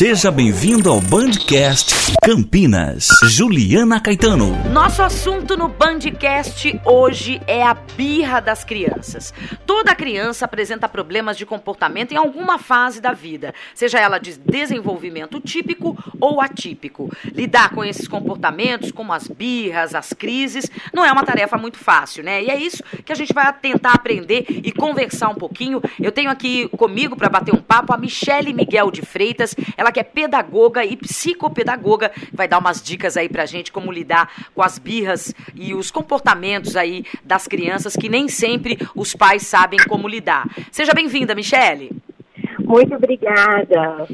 Seja bem-vindo ao Bandcast Campinas. Juliana Caetano. Nosso assunto no Bandcast hoje é a birra das crianças. Toda criança apresenta problemas de comportamento em alguma fase da vida, seja ela de desenvolvimento típico ou atípico. Lidar com esses comportamentos, como as birras, as crises, não é uma tarefa muito fácil, né? E é isso que a gente vai tentar aprender e conversar um pouquinho. Eu tenho aqui comigo para bater um papo a Michele Miguel de Freitas, ela que é pedagoga e psicopedagoga, vai dar umas dicas aí pra gente como lidar com as birras e os comportamentos aí das crianças que nem sempre os pais sabem como lidar. Seja bem-vinda, Michele. Muito obrigada.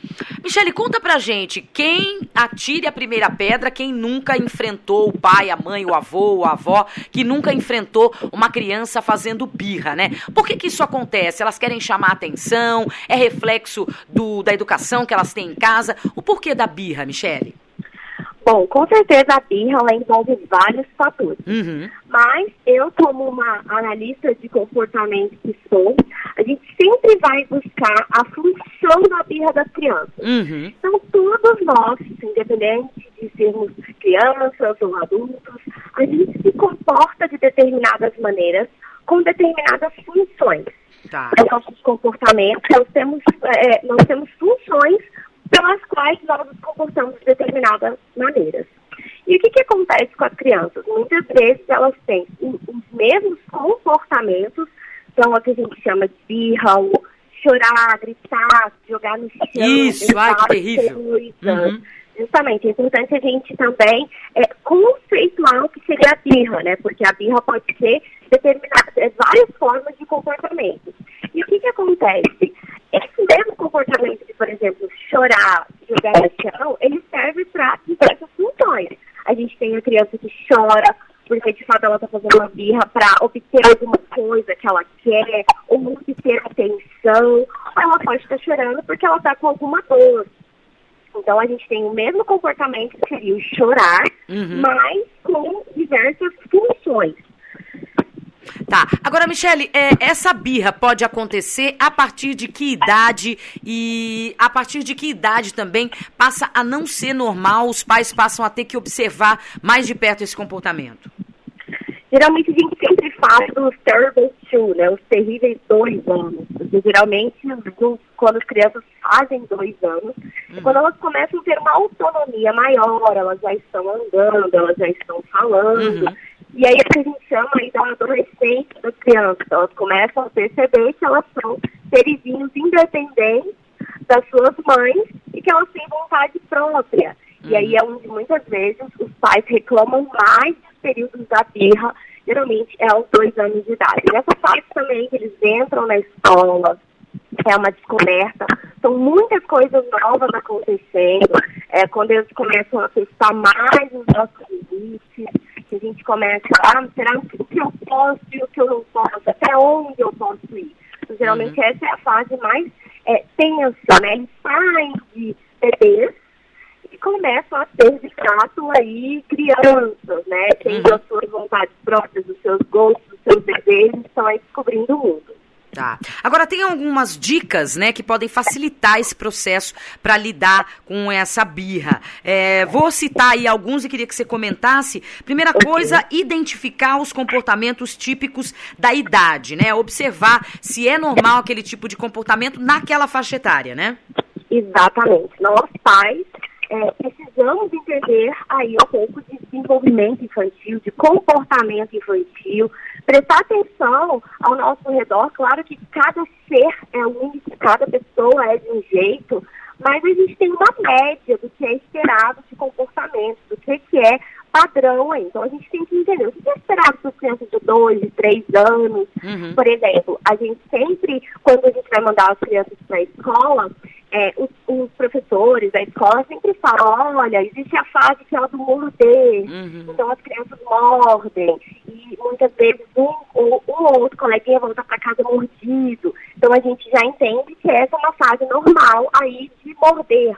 Michele, conta pra gente quem atire a primeira pedra, quem nunca enfrentou o pai, a mãe, o avô, a avó, que nunca enfrentou uma criança fazendo birra, né? Por que, que isso acontece? Elas querem chamar atenção? É reflexo do, da educação que elas têm em casa? O porquê da birra, Michele? Bom, com certeza a birra ela envolve vários fatores. Uhum. Mas eu, como uma analista de comportamento que sou, a gente sempre vai buscar a função da birra das crianças. Uhum. Então, todos nós, independente de sermos crianças ou adultos, a gente se comporta de determinadas maneiras com determinadas funções. Tá. Os nossos comportamentos, nós temos, é, nós temos funções pelas quais nós nos comportamos de determinadas maneiras. E o que, que acontece com as crianças? Muitas vezes elas têm os mesmos comportamentos, são o que a gente chama de birra, ou chorar, gritar, jogar no chão. Isso, ai, que terrível. Uhum. Justamente, é importante a gente também é, conceituar o que seria a birra, né? Porque a birra pode ser determinada, é, várias formas de comportamento. E o que, que acontece? Esse mesmo comportamento de, por exemplo, chorar, jogar no chão, ele serve para diversas funções. A gente tem a criança que chora porque de fato ela está fazendo uma birra para obter alguma coisa que ela quer, ou obter atenção, ou ela pode estar chorando porque ela está com alguma dor. Então a gente tem o mesmo comportamento que seria o chorar, Uhum. mas com diversas funções. Tá. Agora, Michele, é, essa birra pode acontecer a partir de que idade e a partir de que idade também passa a não ser normal, os pais passam a ter que observar mais de perto esse comportamento? Geralmente a gente sempre fala dos terrible two, né? Os terríveis dois anos. Geralmente, do- quando as crianças fazem dois anos, é quando elas começam a ter uma autonomia maior, elas já estão andando, elas já estão falando. Uhum. E aí é que a gente chama aí da adolescência das crianças. Elas começam a perceber que elas são serizinhos independentes das suas mães e que elas têm vontade própria. E aí é onde muitas vezes os pais reclamam mais dos períodos da birra, geralmente é aos dois anos de idade. Nessa fase também que eles entram na escola, é uma descoberta, são muitas coisas novas acontecendo, é quando eles começam a testar mais os nossos limites, que a gente começa, ah, será o que eu posso e o que eu não posso, até onde eu posso ir. Então, geralmente essa é a fase mais é, tensa, né? Eles saem de bebês e começam a ter de fato aí crianças, né? Tendo as suas vontades próprias, os seus gostos, os seus desejos, estão aí descobrindo o mundo. Tá. Agora tem algumas dicas, né, que podem facilitar esse processo para lidar com essa birra. É, vou citar aí alguns e queria que você comentasse. Primeira coisa, identificar os comportamentos típicos da idade, né? Observar se é normal aquele tipo de comportamento naquela faixa etária, né? Exatamente. Nós, pais, é, precisamos entender aí um pouco de desenvolvimento infantil, de comportamento infantil, prestar atenção ao nosso redor. Claro que cada ser é único, cada pessoa é de um jeito, mas a gente tem uma média do que é esperado de comportamento, do que, que é padrão. Então a gente tem que entender o que é esperado para crianças de 2, de 3 anos. Uhum. Por exemplo, a gente sempre, quando a gente vai mandar as crianças para a escola, é, os, os professores da escola sempre falam, olha, existe a fase que é a do morder. Uhum. Então as crianças mordem. E muitas vezes um ou um ou outro coleguinha volta para casa mordido. Então a gente já entende que essa é uma fase normal aí de morder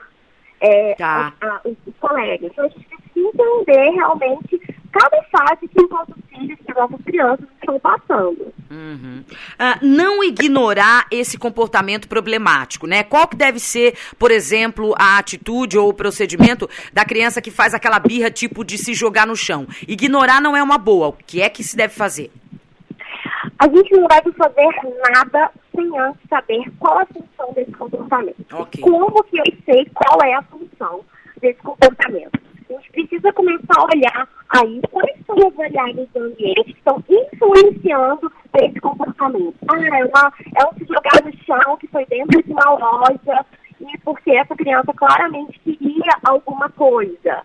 é, Tá. a- a- os, os colegas. Então a gente precisa entender realmente cada fase que os nossos filhos, que as nossas crianças estão passando. Uhum. Uh, não ignorar esse comportamento problemático, né? Qual que deve ser, por exemplo, a atitude ou o procedimento da criança que faz aquela birra tipo de se jogar no chão? Ignorar não é uma boa. O que é que se deve fazer? A gente não deve fazer nada sem antes saber qual a função desse comportamento. Okay. Como que eu sei qual é a função desse comportamento? A gente precisa começar a olhar aí quais são as variáveis do ambiente que estão influenciando esse comportamento. Ah, é, uma, é um se jogar no chão que foi dentro de uma loja e porque essa criança claramente queria alguma coisa.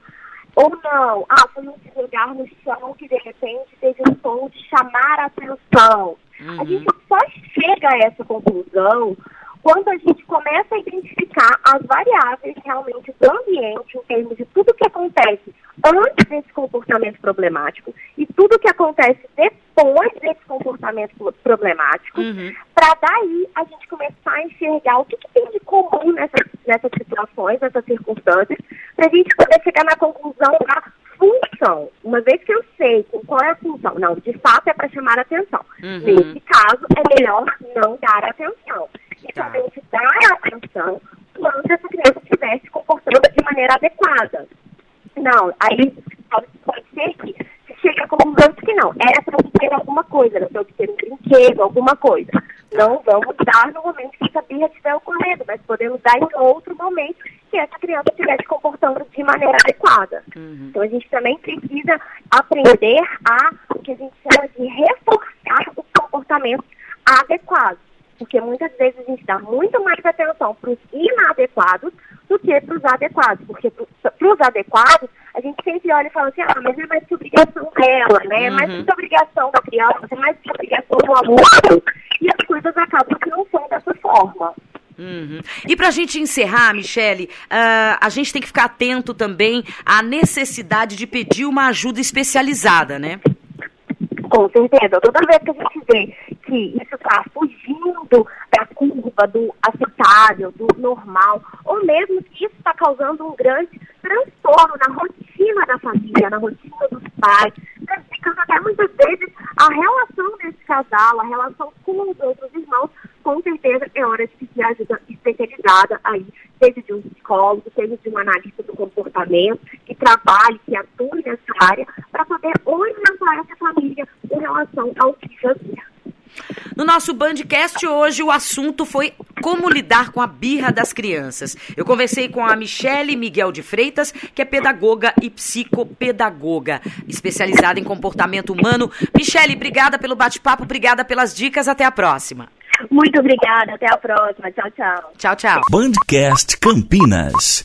Ou não, ah, foi um se jogar no chão que de repente teve um tom de chamar a atenção. Uhum. A gente só chega a essa conclusão quando a gente começa a identificar as variáveis realmente do ambiente, em termos de tudo que acontece antes desse comportamento problemático e tudo que acontece depois desse comportamento problemático, uhum. para daí a gente começar a enxergar o que, que tem de comum nessas, nessas situações, nessas circunstâncias, para a gente poder chegar na conclusão da função. Uma vez que eu sei qual é a função, não, de fato é para chamar atenção. Uhum. Nesse caso, é melhor não dar atenção e tá. somente dar atenção quando essa criança estiver se comportando de maneira adequada. Não, aí pode, ser que se chega a conclusão de que não, era para obter alguma coisa, era para obter um brinquedo, alguma coisa. Não vamos dar no momento que essa birra estiver ocorrendo, mas podemos dar em outro momento que essa criança estiver se comportando de maneira adequada. Uhum. Então a gente também precisa aprender a o que a gente chama de reforçar os comportamentos adequados porque muitas vezes a gente dá muito mais atenção para os inadequados do que para os adequados, porque para os adequados a gente sempre olha e fala assim, ah, mas é mais que obrigação dela, né? É mais uhum. que obrigação da criança, é mais que obrigação do aluno, e as coisas acabam que não são dessa forma. Uhum. E para a gente encerrar, Michele, uh, a gente tem que ficar atento também à necessidade de pedir uma ajuda especializada, né? Com certeza. Toda vez que a gente vê que isso está fugindo da curva do aceitável, do normal, ou mesmo que isso está causando um grande transtorno na rotina da família, na rotina dos pais, prejudicando até muitas vezes a relação desse casal, a relação com os outros irmãos, com certeza é hora de pedir ajuda especializada aí, seja de um psicólogo, seja de um analista do comportamento, que trabalhe, que atue nessa área, para poder orientar essa família em relação ao que fazer. No nosso Bandcast hoje o assunto foi como lidar com a birra das crianças. Eu conversei com a Michele Miguel de Freitas, que é pedagoga e psicopedagoga, especializada em comportamento humano. Michele, obrigada pelo bate-papo, obrigada pelas dicas, até a próxima. Muito obrigada, até a próxima. Tchau, tchau. Tchau, tchau. Bandcast Campinas.